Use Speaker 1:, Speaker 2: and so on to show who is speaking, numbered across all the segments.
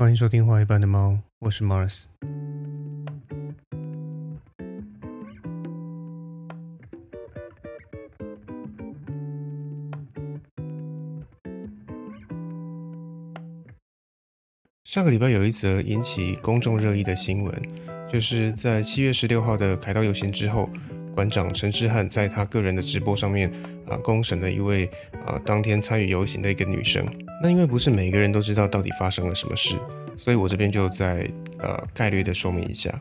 Speaker 1: 欢迎收听《画一般的猫》，我是 Mars。上个礼拜有一则引起公众热议的新闻，就是在七月十六号的凯道游行之后，馆长陈志汉在他个人的直播上面啊，公审了一位啊当天参与游行的一个女生。那因为不是每一个人都知道到底发生了什么事，所以我这边就再呃概率的说明一下。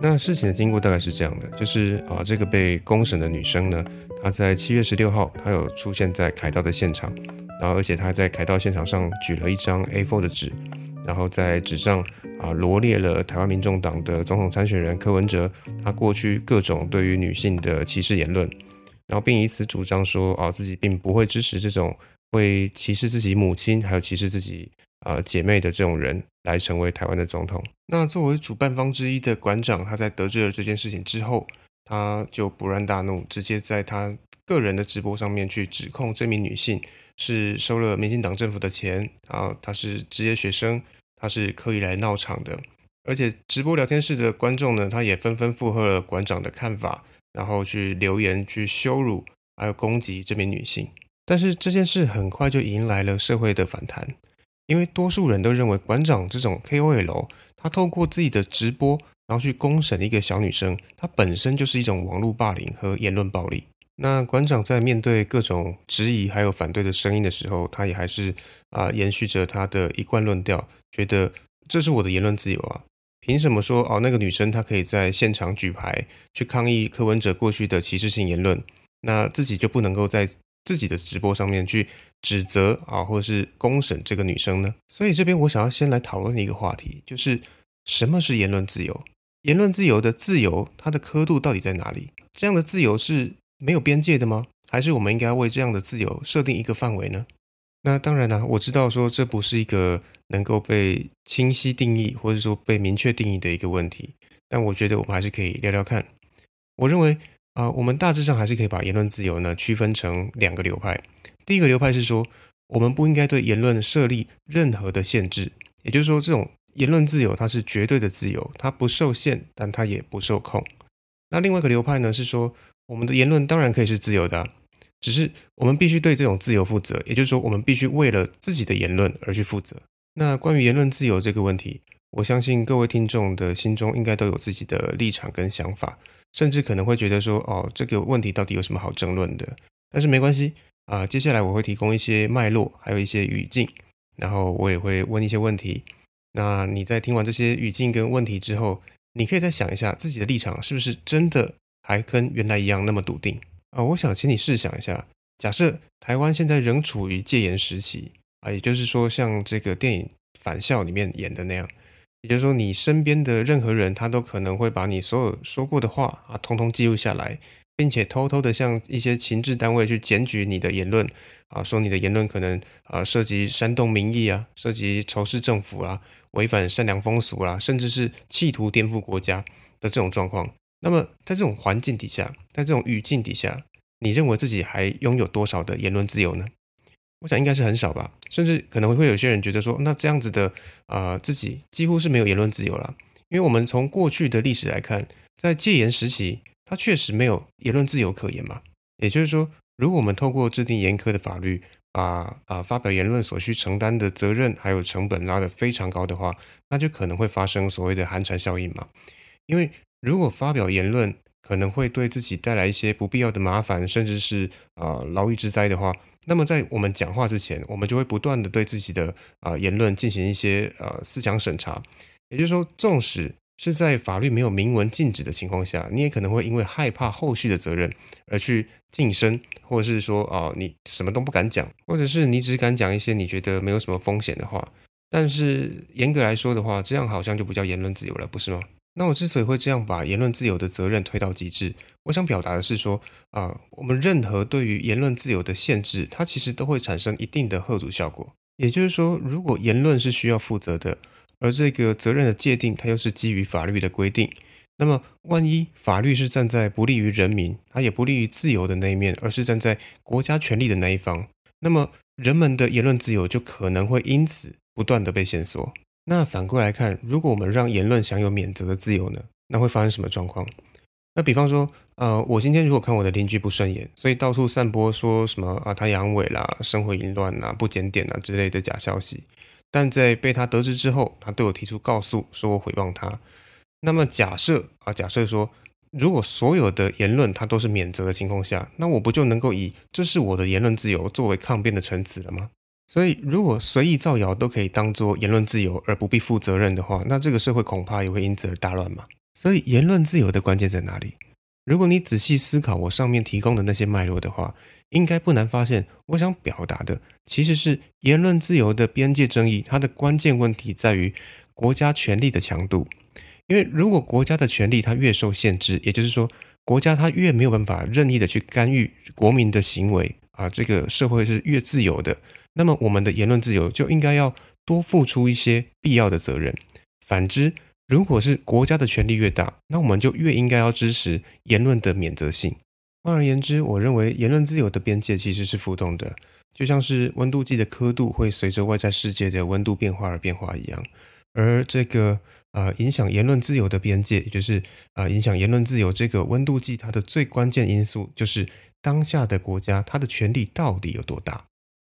Speaker 1: 那事情的经过大概是这样的，就是啊这个被公审的女生呢，她在七月十六号，她有出现在凯道的现场，然后而且她在凯道现场上举了一张 A4 的纸。然后在纸上啊罗列了台湾民众党的总统参选人柯文哲他过去各种对于女性的歧视言论，然后并以此主张说啊自己并不会支持这种会歧视自己母亲还有歧视自己啊姐妹的这种人来成为台湾的总统。那作为主办方之一的馆长，他在得知了这件事情之后，他就勃然大怒，直接在他个人的直播上面去指控这名女性。是收了民进党政府的钱啊，他是职业学生，他是刻意来闹场的，而且直播聊天室的观众呢，他也纷纷附和了馆长的看法，然后去留言去羞辱还有攻击这名女性。但是这件事很快就迎来了社会的反弹，因为多数人都认为馆长这种 KOL，他透过自己的直播，然后去公审一个小女生，他本身就是一种网络霸凌和言论暴力。那馆长在面对各种质疑还有反对的声音的时候，他也还是啊延续着他的一贯论调，觉得这是我的言论自由啊，凭什么说哦那个女生她可以在现场举牌去抗议柯文哲过去的歧视性言论，那自己就不能够在自己的直播上面去指责啊或者是公审这个女生呢？所以这边我想要先来讨论一个话题，就是什么是言论自由？言论自由的自由，它的刻度到底在哪里？这样的自由是？没有边界的吗？还是我们应该为这样的自由设定一个范围呢？那当然了，我知道说这不是一个能够被清晰定义或者说被明确定义的一个问题，但我觉得我们还是可以聊聊看。我认为啊，我们大致上还是可以把言论自由呢区分成两个流派。第一个流派是说，我们不应该对言论设立任何的限制，也就是说，这种言论自由它是绝对的自由，它不受限，但它也不受控。那另外一个流派呢是说。我们的言论当然可以是自由的，只是我们必须对这种自由负责。也就是说，我们必须为了自己的言论而去负责。那关于言论自由这个问题，我相信各位听众的心中应该都有自己的立场跟想法，甚至可能会觉得说，哦，这个问题到底有什么好争论的？但是没关系啊，接下来我会提供一些脉络，还有一些语境，然后我也会问一些问题。那你在听完这些语境跟问题之后，你可以再想一下自己的立场是不是真的。还跟原来一样那么笃定啊！我想请你试想一下，假设台湾现在仍处于戒严时期啊，也就是说，像这个电影《返校》里面演的那样，也就是说，你身边的任何人，他都可能会把你所有说过的话啊，通通记录下来，并且偷偷的向一些情治单位去检举你的言论啊，说你的言论可能啊涉及煽动民意啊，涉及仇视政府啦，违反善良风俗啦，甚至是企图颠覆国家的这种状况。那么，在这种环境底下，在这种语境底下，你认为自己还拥有多少的言论自由呢？我想应该是很少吧。甚至可能会有些人觉得说，那这样子的啊，自己几乎是没有言论自由了。因为我们从过去的历史来看，在戒严时期，它确实没有言论自由可言嘛。也就是说，如果我们透过制定严苛的法律，把啊发表言论所需承担的责任还有成本拉得非常高的话，那就可能会发生所谓的寒蝉效应嘛。因为如果发表言论可能会对自己带来一些不必要的麻烦，甚至是啊牢狱之灾的话，那么在我们讲话之前，我们就会不断的对自己的啊言论进行一些呃思想审查。也就是说，纵使是在法律没有明文禁止的情况下，你也可能会因为害怕后续的责任而去晋升，或者是说啊你什么都不敢讲，或者是你只敢讲一些你觉得没有什么风险的话。但是严格来说的话，这样好像就不叫言论自由了，不是吗？那我之所以会这样把言论自由的责任推到极致，我想表达的是说，啊，我们任何对于言论自由的限制，它其实都会产生一定的贺阻效果。也就是说，如果言论是需要负责的，而这个责任的界定，它又是基于法律的规定，那么万一法律是站在不利于人民，它也不利于自由的那一面，而是站在国家权力的那一方，那么人们的言论自由就可能会因此不断的被限缩。那反过来看，如果我们让言论享有免责的自由呢？那会发生什么状况？那比方说，呃，我今天如果看我的邻居不顺眼，所以到处散播说什么啊，他阳痿啦、生活淫乱啊、不检点啊之类的假消息，但在被他得知之后，他对我提出告诉，说我诽谤他。那么假设啊，假设说，如果所有的言论他都是免责的情况下，那我不就能够以这是我的言论自由作为抗辩的陈词了吗？所以，如果随意造谣都可以当做言论自由而不必负责任的话，那这个社会恐怕也会因此而大乱嘛。所以，言论自由的关键在哪里？如果你仔细思考我上面提供的那些脉络的话，应该不难发现，我想表达的其实是言论自由的边界争议。它的关键问题在于国家权力的强度。因为如果国家的权力它越受限制，也就是说，国家它越没有办法任意的去干预国民的行为啊，这个社会是越自由的。那么，我们的言论自由就应该要多付出一些必要的责任。反之，如果是国家的权力越大，那我们就越应该要支持言论的免责性。换而言之，我认为言论自由的边界其实是浮动的，就像是温度计的刻度会随着外在世界的温度变化而变化一样。而这个呃，影响言论自由的边界，也就是啊，影响言论自由这个温度计，它的最关键因素就是当下的国家它的权力到底有多大。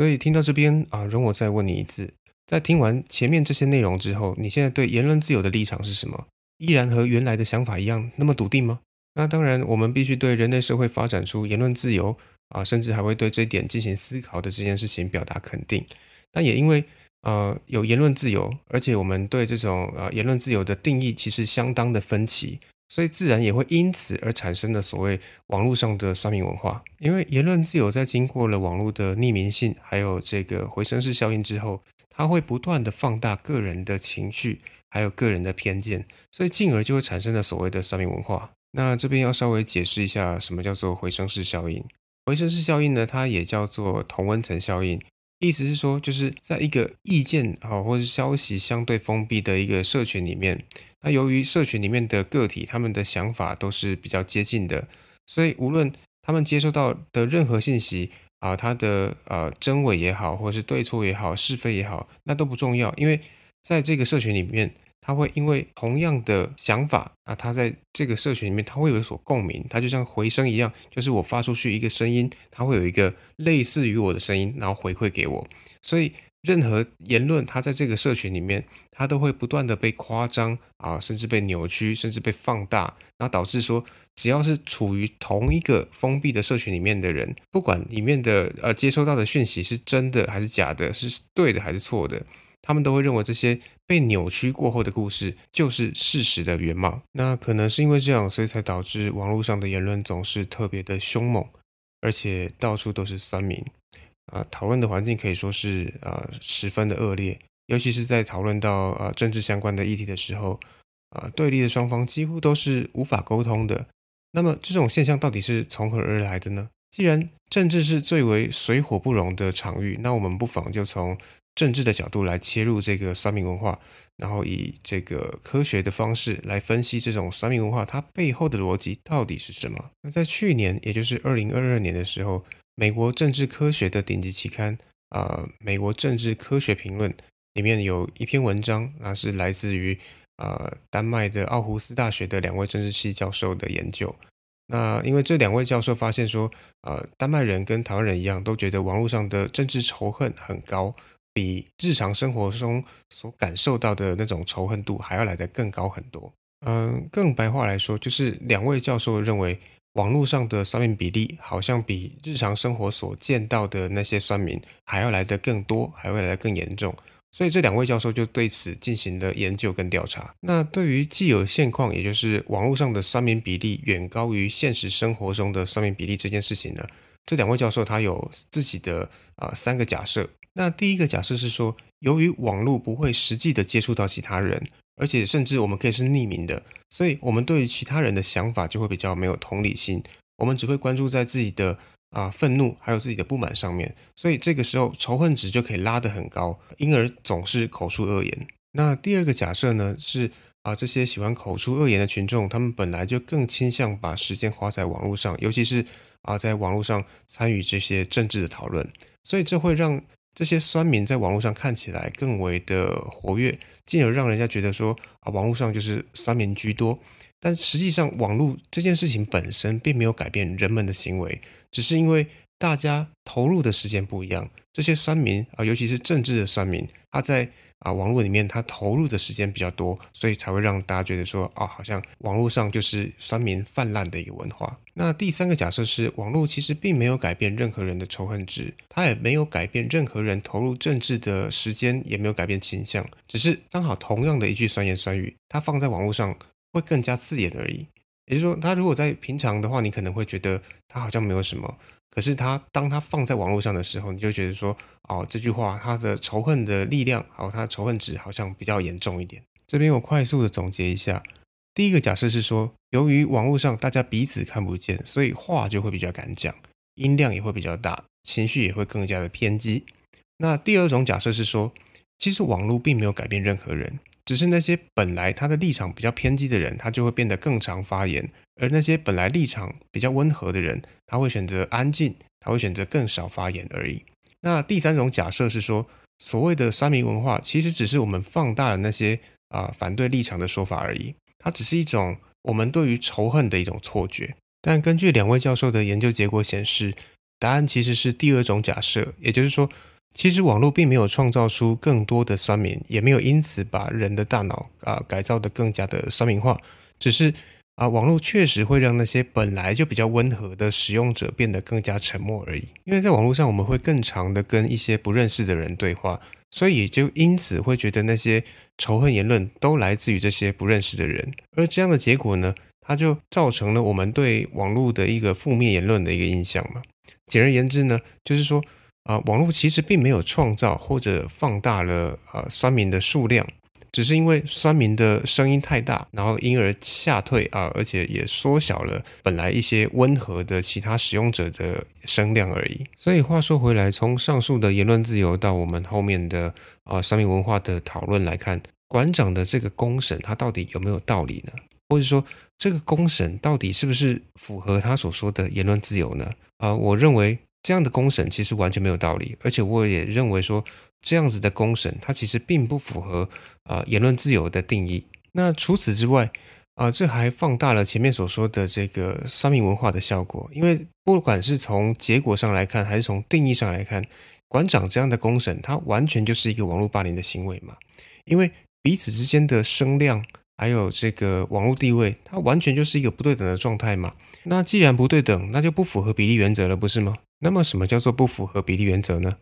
Speaker 1: 所以听到这边啊，容我再问你一次。在听完前面这些内容之后，你现在对言论自由的立场是什么？依然和原来的想法一样那么笃定吗？那当然，我们必须对人类社会发展出言论自由啊，甚至还会对这一点进行思考的这件事情表达肯定。但也因为呃有言论自由，而且我们对这种呃言论自由的定义其实相当的分歧。所以自然也会因此而产生了所谓网络上的酸民文化，因为言论自由在经过了网络的匿名性，还有这个回声式效应之后，它会不断的放大个人的情绪，还有个人的偏见，所以进而就会产生了所谓的酸民文化。那这边要稍微解释一下，什么叫做回声式效应？回声式效应呢，它也叫做同温层效应，意思是说，就是在一个意见好或者消息相对封闭的一个社群里面。那由于社群里面的个体，他们的想法都是比较接近的，所以无论他们接收到的任何信息啊，它的呃真伪也好，或者是对错也好，是非也好，那都不重要，因为在这个社群里面，他会因为同样的想法啊，他在这个社群里面，他会有所共鸣，他就像回声一样，就是我发出去一个声音，他会有一个类似于我的声音，然后回馈给我，所以。任何言论，他在这个社群里面，他都会不断的被夸张啊，甚至被扭曲，甚至被放大，然后导致说，只要是处于同一个封闭的社群里面的人，不管里面的呃接收到的讯息是真的还是假的，是对的还是错的，他们都会认为这些被扭曲过后的故事就是事实的原貌。那可能是因为这样，所以才导致网络上的言论总是特别的凶猛，而且到处都是酸民。啊，讨论的环境可以说是啊十分的恶劣，尤其是在讨论到啊政治相关的议题的时候，啊对立的双方几乎都是无法沟通的。那么这种现象到底是从何而来的呢？既然政治是最为水火不容的场域，那我们不妨就从政治的角度来切入这个酸民文化，然后以这个科学的方式来分析这种酸民文化它背后的逻辑到底是什么。那在去年，也就是二零二二年的时候。美国政治科学的顶级期刊啊，《美国政治科学评论》里面有一篇文章，那是来自于呃丹麦的奥胡斯大学的两位政治系教授的研究。那因为这两位教授发现说，呃，丹麦人跟台湾人一样，都觉得网络上的政治仇恨很高，比日常生活中所感受到的那种仇恨度还要来得更高很多。嗯，更白话来说，就是两位教授认为。网络上的酸民比例好像比日常生活所见到的那些酸民还要来得更多，还会来得更严重。所以这两位教授就对此进行了研究跟调查。那对于既有现况，也就是网络上的酸民比例远高于现实生活中的酸民比例这件事情呢，这两位教授他有自己的啊三个假设。那第一个假设是说，由于网络不会实际的接触到其他人。而且甚至我们可以是匿名的，所以我们对于其他人的想法就会比较没有同理心，我们只会关注在自己的啊愤怒还有自己的不满上面，所以这个时候仇恨值就可以拉得很高，因而总是口出恶言。那第二个假设呢是啊这些喜欢口出恶言的群众，他们本来就更倾向把时间花在网络上，尤其是啊在网络上参与这些政治的讨论，所以这会让。这些酸民在网络上看起来更为的活跃，进而让人家觉得说啊，网络上就是酸民居多。但实际上，网络这件事情本身并没有改变人们的行为，只是因为大家投入的时间不一样。这些酸民啊，尤其是政治的酸民，他在啊网络里面他投入的时间比较多，所以才会让大家觉得说啊，好像网络上就是酸民泛滥的一个文化。那第三个假设是，网络其实并没有改变任何人的仇恨值，它也没有改变任何人投入政治的时间，也没有改变倾向，只是刚好同样的一句酸言酸语，它放在网络上。会更加刺眼而已。也就是说，他如果在平常的话，你可能会觉得他好像没有什么。可是他当他放在网络上的时候，你就觉得说，哦，这句话他的仇恨的力量，还有他的仇恨值好像比较严重一点。这边我快速的总结一下：第一个假设是说，由于网络上大家彼此看不见，所以话就会比较敢讲，音量也会比较大，情绪也会更加的偏激。那第二种假设是说，其实网络并没有改变任何人。只是那些本来他的立场比较偏激的人，他就会变得更常发言；而那些本来立场比较温和的人，他会选择安静，他会选择更少发言而已。那第三种假设是说，所谓的三民文化，其实只是我们放大了那些啊反对立场的说法而已，它只是一种我们对于仇恨的一种错觉。但根据两位教授的研究结果显示，答案其实是第二种假设，也就是说。其实网络并没有创造出更多的酸民，也没有因此把人的大脑啊改造的更加的酸民化，只是啊网络确实会让那些本来就比较温和的使用者变得更加沉默而已。因为在网络上我们会更长的跟一些不认识的人对话，所以也就因此会觉得那些仇恨言论都来自于这些不认识的人。而这样的结果呢，它就造成了我们对网络的一个负面言论的一个印象嘛。简而言之呢，就是说。啊，网络其实并没有创造或者放大了呃酸民的数量，只是因为酸民的声音太大，然后因而下退啊，而且也缩小了本来一些温和的其他使用者的声量而已。所以话说回来，从上述的言论自由到我们后面的啊酸民文化的讨论来看，馆长的这个公审他到底有没有道理呢？或者说这个公审到底是不是符合他所说的言论自由呢？啊，我认为。这样的公审其实完全没有道理，而且我也认为说这样子的公审它其实并不符合啊言论自由的定义。那除此之外啊，这还放大了前面所说的这个三民文化的效果。因为不管是从结果上来看，还是从定义上来看，馆长这样的公审，它完全就是一个网络霸凌的行为嘛。因为彼此之间的声量还有这个网络地位，它完全就是一个不对等的状态嘛。那既然不对等，那就不符合比例原则了，不是吗？那么什么叫做不符合比例原则呢？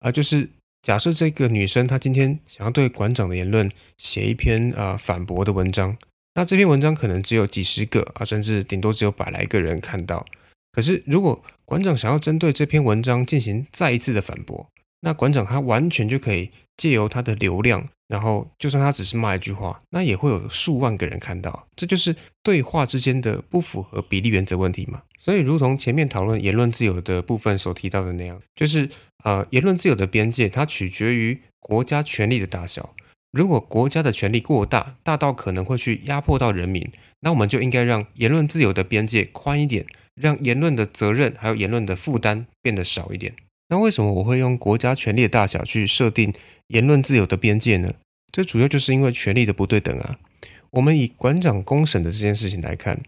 Speaker 1: 啊，就是假设这个女生她今天想要对馆长的言论写一篇啊反驳的文章，那这篇文章可能只有几十个啊，甚至顶多只有百来个人看到。可是如果馆长想要针对这篇文章进行再一次的反驳，那馆长他完全就可以借由他的流量。然后，就算他只是骂一句话，那也会有数万个人看到，这就是对话之间的不符合比例原则问题嘛。所以，如同前面讨论言论自由的部分所提到的那样，就是呃，言论自由的边界它取决于国家权力的大小。如果国家的权力过大，大到可能会去压迫到人民，那我们就应该让言论自由的边界宽一点，让言论的责任还有言论的负担变得少一点。那为什么我会用国家权力的大小去设定言论自由的边界呢？这主要就是因为权力的不对等啊。我们以馆长公审的这件事情来看，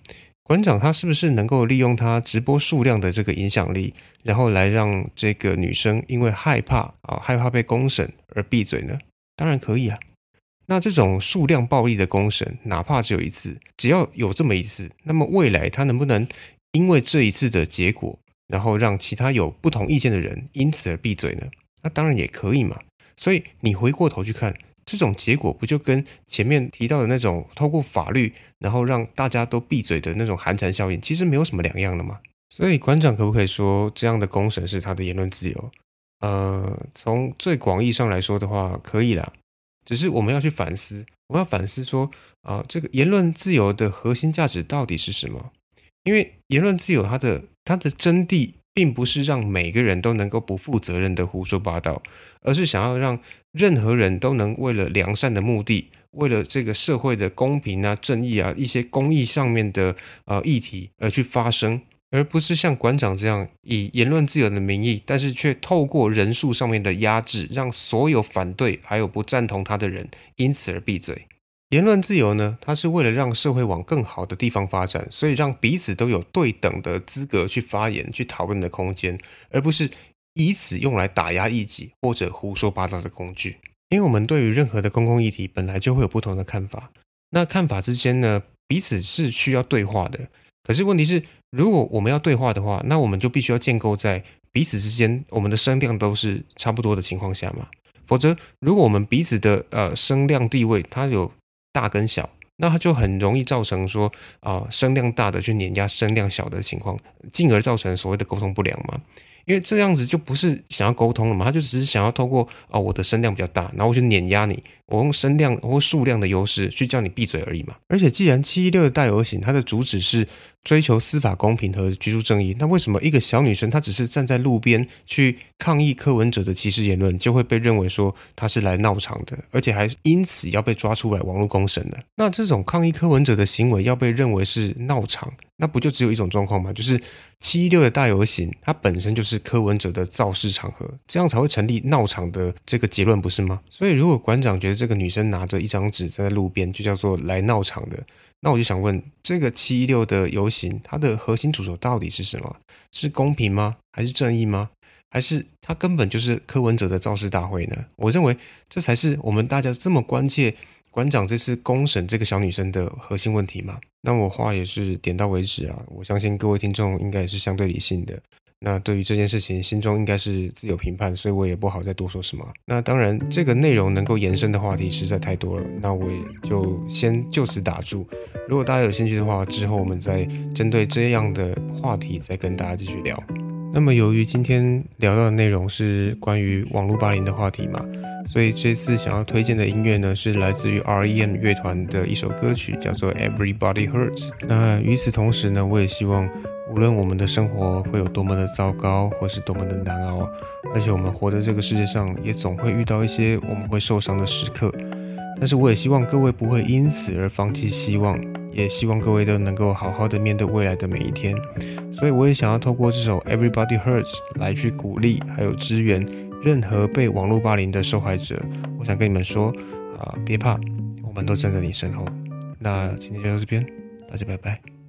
Speaker 1: 馆长他是不是能够利用他直播数量的这个影响力，然后来让这个女生因为害怕啊害怕被公审而闭嘴呢？当然可以啊。那这种数量暴力的公审，哪怕只有一次，只要有这么一次，那么未来他能不能因为这一次的结果？然后让其他有不同意见的人因此而闭嘴呢？那当然也可以嘛。所以你回过头去看，这种结果不就跟前面提到的那种透过法律，然后让大家都闭嘴的那种寒蝉效应，其实没有什么两样的嘛。所以馆长可不可以说这样的公审是他的言论自由？呃，从最广义上来说的话，可以啦。只是我们要去反思，我们要反思说啊，这个言论自由的核心价值到底是什么？因为言论自由它的它的真谛并不是让每个人都能够不负责任的胡说八道，而是想要让任何人都能为了良善的目的，为了这个社会的公平啊、正义啊一些公益上面的呃议题而去发声，而不是像馆长这样以言论自由的名义，但是却透过人数上面的压制，让所有反对还有不赞同他的人因此而闭嘴。言论自由呢，它是为了让社会往更好的地方发展，所以让彼此都有对等的资格去发言、去讨论的空间，而不是以此用来打压异己或者胡说八道的工具。因为我们对于任何的公共议题本来就会有不同的看法，那看法之间呢，彼此是需要对话的。可是问题是，如果我们要对话的话，那我们就必须要建构在彼此之间我们的声量都是差不多的情况下嘛。否则，如果我们彼此的呃声量地位它有大跟小，那它就很容易造成说啊声量大的去碾压声量小的情况，进而造成所谓的沟通不良嘛。因为这样子就不是想要沟通了嘛，他就只是想要透过啊我的声量比较大，然后我去碾压你，我用声量或数量的优势去叫你闭嘴而已嘛。而且既然七一六的大游行，它的主旨是。追求司法公平和居住正义，那为什么一个小女生她只是站在路边去抗议柯文哲的歧视言论，就会被认为说她是来闹场的，而且还因此要被抓出来网络公审呢？那这种抗议柯文哲的行为要被认为是闹场，那不就只有一种状况吗？就是七一六的大游行，它本身就是柯文哲的造势场合，这样才会成立闹场的这个结论，不是吗？所以如果馆长觉得这个女生拿着一张纸站在路边就叫做来闹场的。那我就想问，这个七一六的游行，它的核心主轴到底是什么？是公平吗？还是正义吗？还是它根本就是柯文哲的造势大会呢？我认为这才是我们大家这么关切馆长这次公审这个小女生的核心问题嘛。那我话也是点到为止啊，我相信各位听众应该也是相对理性的。那对于这件事情，心中应该是自有评判，所以我也不好再多说什么。那当然，这个内容能够延伸的话题实在太多了，那我也就先就此打住。如果大家有兴趣的话，之后我们再针对这样的话题再跟大家继续聊。那么，由于今天聊到的内容是关于网络霸凌的话题嘛，所以这次想要推荐的音乐呢，是来自于 R.E.M 乐团的一首歌曲，叫做 Everybody Hurts。那与此同时呢，我也希望。无论我们的生活会有多么的糟糕，或是多么的难熬，而且我们活在这个世界上，也总会遇到一些我们会受伤的时刻。但是我也希望各位不会因此而放弃希望，也希望各位都能够好好的面对未来的每一天。所以我也想要透过这首 Everybody Hurts 来去鼓励，还有支援任何被网络霸凌的受害者。我想跟你们说，啊，别怕，我们都站在你身后。那今天就到这边，大家拜拜。